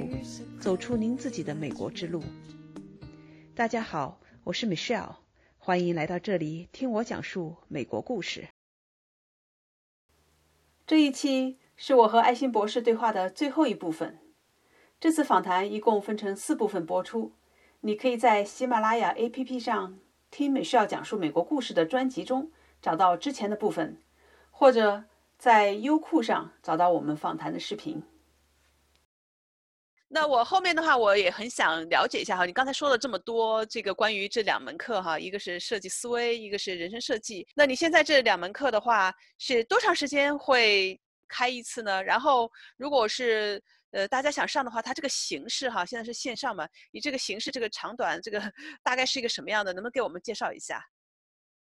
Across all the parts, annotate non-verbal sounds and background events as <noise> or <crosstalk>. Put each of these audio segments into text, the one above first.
路，走出您自己的美国之路。大家好，我是 Michelle，欢迎来到这里听我讲述美国故事。这一期是我和爱心博士对话的最后一部分。这次访谈一共分成四部分播出，你可以在喜马拉雅 APP 上听 Michelle 讲述美国故事的专辑中找到之前的部分，或者。在优酷上找到我们访谈的视频。那我后面的话，我也很想了解一下哈，你刚才说了这么多，这个关于这两门课哈，一个是设计思维，一个是人生设计。那你现在这两门课的话，是多长时间会开一次呢？然后，如果是呃大家想上的话，它这个形式哈，现在是线上嘛？你这个形式，这个长短，这个大概是一个什么样的？能不能给我们介绍一下？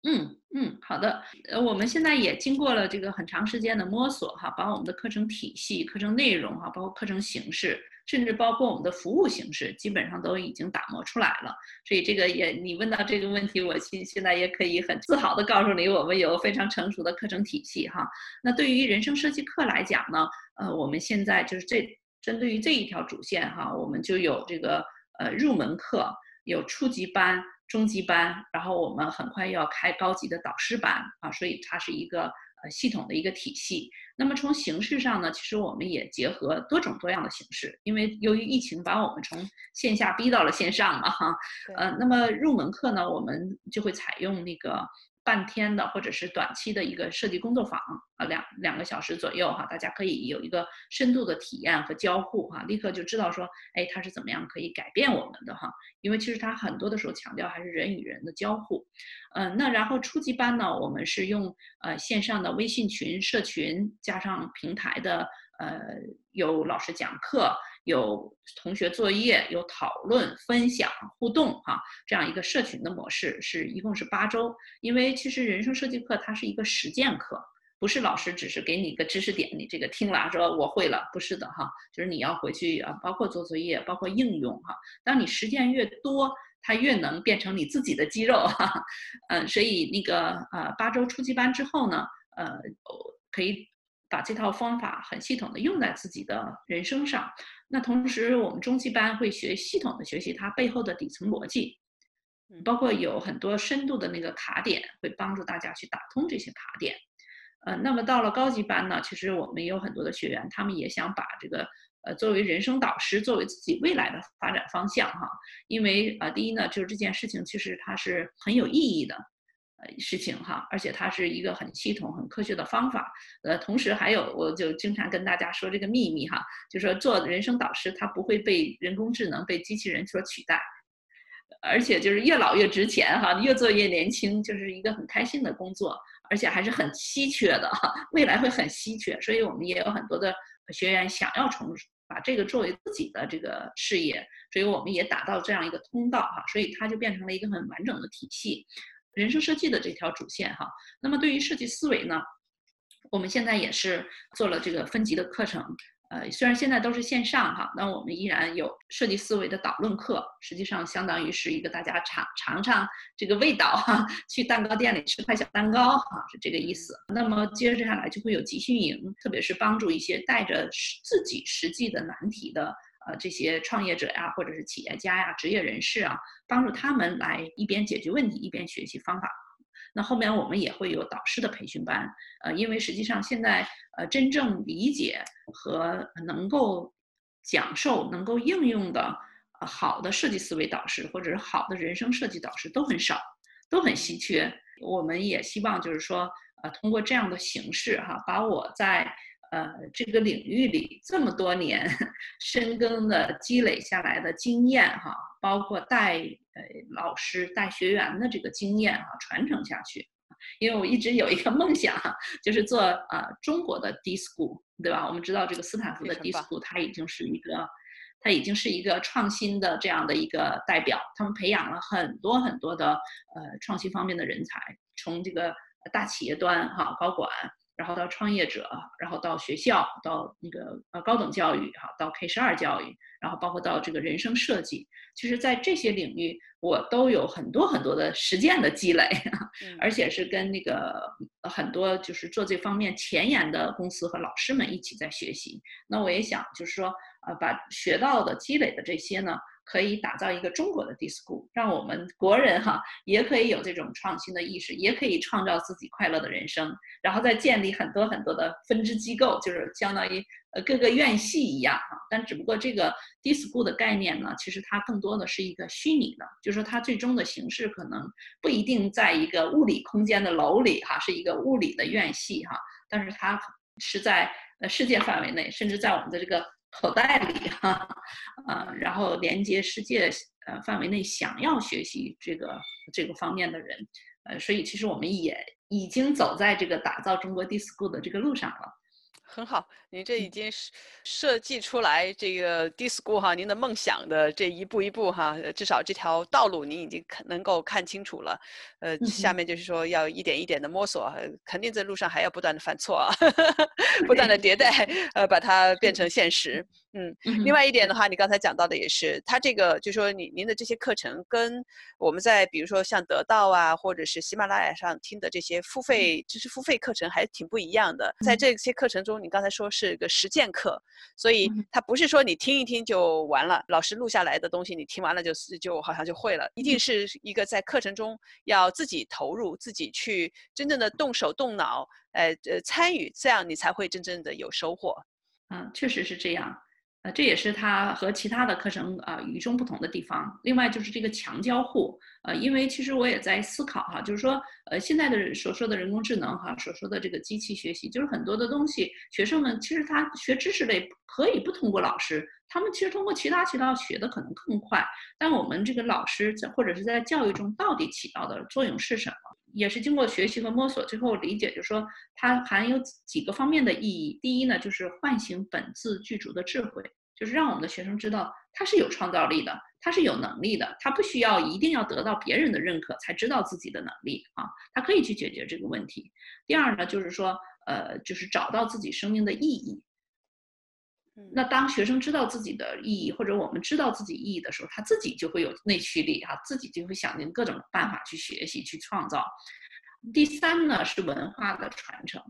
嗯嗯，好的。呃，我们现在也经过了这个很长时间的摸索哈，把我们的课程体系、课程内容哈，包括课程形式，甚至包括我们的服务形式，基本上都已经打磨出来了。所以这个也，你问到这个问题，我现现在也可以很自豪的告诉你，我们有非常成熟的课程体系哈。那对于人生设计课来讲呢，呃，我们现在就是这针对于这一条主线哈，我们就有这个呃入门课，有初级班。中级班，然后我们很快要开高级的导师班啊，所以它是一个呃系统的一个体系。那么从形式上呢，其实我们也结合多种多样的形式，因为由于疫情把我们从线下逼到了线上嘛哈，呃，那么入门课呢，我们就会采用那个。半天的或者是短期的一个设计工作坊啊，两两个小时左右哈，大家可以有一个深度的体验和交互哈，立刻就知道说，哎，它是怎么样可以改变我们的哈，因为其实它很多的时候强调还是人与人的交互，嗯，那然后初级班呢，我们是用呃线上的微信群社群加上平台的呃有老师讲课。有同学作业，有讨论、分享、互动，哈，这样一个社群的模式，是一共是八周。因为其实人生设计课它是一个实践课，不是老师只是给你一个知识点，你这个听了说我会了，不是的哈，就是你要回去啊，包括做作业，包括应用哈。当你实践越多，它越能变成你自己的肌肉哈。嗯，所以那个呃八周初级班之后呢，呃可以。把这套方法很系统的用在自己的人生上，那同时我们中期班会学系统的学习它背后的底层逻辑，包括有很多深度的那个卡点，会帮助大家去打通这些卡点。呃，那么到了高级班呢，其实我们也有很多的学员，他们也想把这个呃作为人生导师，作为自己未来的发展方向哈，因为呃第一呢，就是这件事情其实它是很有意义的。事情哈，而且它是一个很系统、很科学的方法。呃，同时还有，我就经常跟大家说这个秘密哈，就说做人生导师，他不会被人工智能、被机器人所取代，而且就是越老越值钱哈，越做越年轻，就是一个很开心的工作，而且还是很稀缺的哈，<laughs> 未来会很稀缺。所以我们也有很多的学员想要从把这个作为自己的这个事业，所以我们也打造这样一个通道哈，所以它就变成了一个很完整的体系。人生设计的这条主线哈，那么对于设计思维呢，我们现在也是做了这个分级的课程，呃，虽然现在都是线上哈，那我们依然有设计思维的导论课，实际上相当于是一个大家尝尝尝这个味道哈，<laughs> 去蛋糕店里吃块小蛋糕哈，是这个意思。那么接着下来就会有集训营，特别是帮助一些带着自己实际的难题的。呃，这些创业者呀，或者是企业家呀、职业人士啊，帮助他们来一边解决问题，一边学习方法。那后面我们也会有导师的培训班，呃，因为实际上现在呃，真正理解和能够讲授、能够应用的好的设计思维导师，或者是好的人生设计导师都很少，都很稀缺。我们也希望就是说，呃，通过这样的形式哈，把我在呃，这个领域里这么多年 <laughs> 深耕的积累下来的经验哈，包括带呃老师带学员的这个经验哈，传承下去。因为我一直有一个梦想，就是做呃中国的 D School，对吧？我们知道这个斯坦福的 D School，它已经是一个，它已经是一个创新的这样的一个代表。他们培养了很多很多的呃创新方面的人才，从这个大企业端哈高管。然后到创业者，然后到学校，到那个呃高等教育哈，到 K 十二教育，然后包括到这个人生设计，其实，在这些领域，我都有很多很多的实践的积累，<laughs> 而且是跟那个很多就是做这方面前沿的公司和老师们一起在学习。那我也想就是说，呃，把学到的、积累的这些呢，可以打造一个中国的 disco，让我们国人哈也可以有这种创新的意识，也可以创造自己快乐的人生，然后再建立很多很多的分支机构，就是相当于呃各个院系一样哈。但只不过这个 disco 的概念呢，其实它更多的是一个虚拟的，就是说它最终的形式可能不一定在一个物理空间的楼里哈，是一个物理的院系哈，但是它是在呃世界范围内，甚至在我们的这个。口袋里哈，呃，然后连接世界呃范围内想要学习这个这个方面的人，呃，所以其实我们也已经走在这个打造中国 DISCO 的这个路上了。很好，您这已经是设计出来这个 D School 哈，您的梦想的这一步一步哈，至少这条道路您已经看能够看清楚了。呃，下面就是说要一点一点的摸索，肯定在路上还要不断的犯错啊，<laughs> 不断的迭代，呃，把它变成现实。嗯，另外一点的话，你刚才讲到的也是，它这个就说你您的这些课程跟我们在比如说像得到啊，或者是喜马拉雅上听的这些付费知识付费课程还挺不一样的。在这些课程中，你刚才说是个实践课，所以它不是说你听一听就完了，老师录下来的东西你听完了就就好像就会了，一定是一个在课程中要自己投入，自己去真正的动手动脑，呃呃参与，这样你才会真正的有收获。嗯，确实是这样。呃，这也是它和其他的课程啊与众不同的地方。另外就是这个强交互，呃，因为其实我也在思考哈，就是说，呃，现在的所说的人工智能哈，所说的这个机器学习，就是很多的东西，学生们其实他学知识类可以不通过老师，他们其实通过其他渠道学的可能更快。但我们这个老师在或者是在教育中到底起到的作用是什么？也是经过学习和摸索，最后理解，就是说它含有几个方面的意义。第一呢，就是唤醒本自具足的智慧，就是让我们的学生知道他是有创造力的，他是有能力的，他不需要一定要得到别人的认可才知道自己的能力啊，他可以去解决这个问题。第二呢，就是说，呃，就是找到自己生命的意义。那当学生知道自己的意义，或者我们知道自己意义的时候，他自己就会有内驱力哈，自己就会想尽各种办法去学习、去创造。第三呢是文化的传承，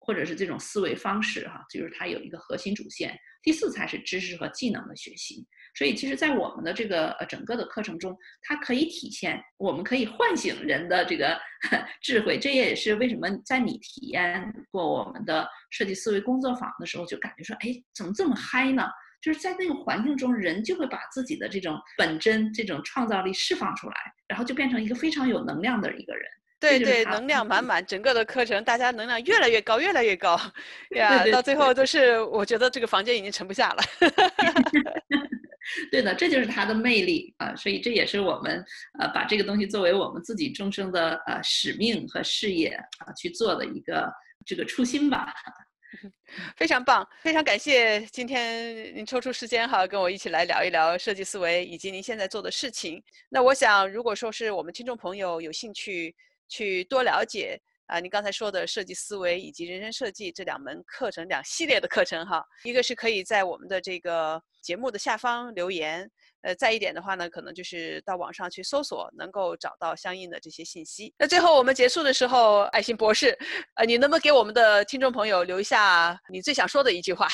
或者是这种思维方式哈，就是它有一个核心主线。第四才是知识和技能的学习。所以，其实，在我们的这个呃整个的课程中，它可以体现，我们可以唤醒人的这个 <laughs> 智慧。这也是为什么在你体验过我们的设计思维工作坊的时候，就感觉说，哎，怎么这么嗨呢？就是在那个环境中，人就会把自己的这种本真、这种创造力释放出来，然后就变成一个非常有能量的一个人。对对，能量满满，整个的课程大家能量越来越高，越来越高，<laughs> 呀，到最后都是我觉得这个房间已经盛不下了。<laughs> <laughs> 对的，这就是它的魅力啊！所以这也是我们呃把这个东西作为我们自己终生的呃使命和事业啊去做的一个这个初心吧。非常棒，非常感谢今天您抽出时间哈跟我一起来聊一聊设计思维以及您现在做的事情。那我想，如果说是我们听众朋友有兴趣去多了解。啊，您刚才说的设计思维以及人生设计这两门课程，两系列的课程哈，一个是可以在我们的这个节目的下方留言，呃，再一点的话呢，可能就是到网上去搜索，能够找到相应的这些信息。那最后我们结束的时候，爱心博士，呃，你能不能给我们的听众朋友留下你最想说的一句话？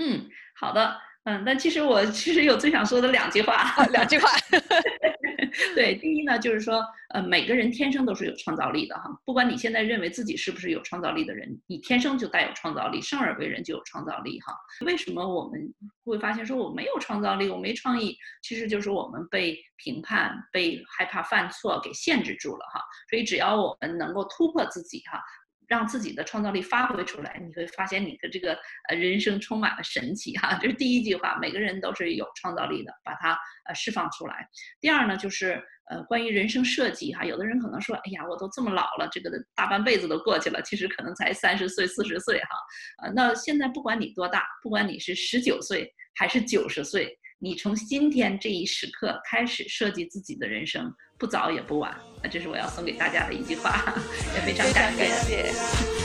嗯，好的，嗯，但其实我其实有最想说的两句话，两句话。<laughs> 对，第一呢，就是说，呃，每个人天生都是有创造力的哈，不管你现在认为自己是不是有创造力的人，你天生就带有创造力，生而为人就有创造力哈。为什么我们会发现说我没有创造力，我没创意，其实就是我们被评判、被害怕犯错给限制住了哈。所以只要我们能够突破自己哈。让自己的创造力发挥出来，你会发现你的这个呃人生充满了神奇哈。这是第一句话，每个人都是有创造力的，把它呃释放出来。第二呢，就是呃关于人生设计哈，有的人可能说，哎呀，我都这么老了，这个大半辈子都过去了，其实可能才三十岁、四十岁哈。呃，那现在不管你多大，不管你是十九岁还是九十岁，你从今天这一时刻开始设计自己的人生。不早也不晚，那这是我要送给大家的一句话，<laughs> 也非常感谢。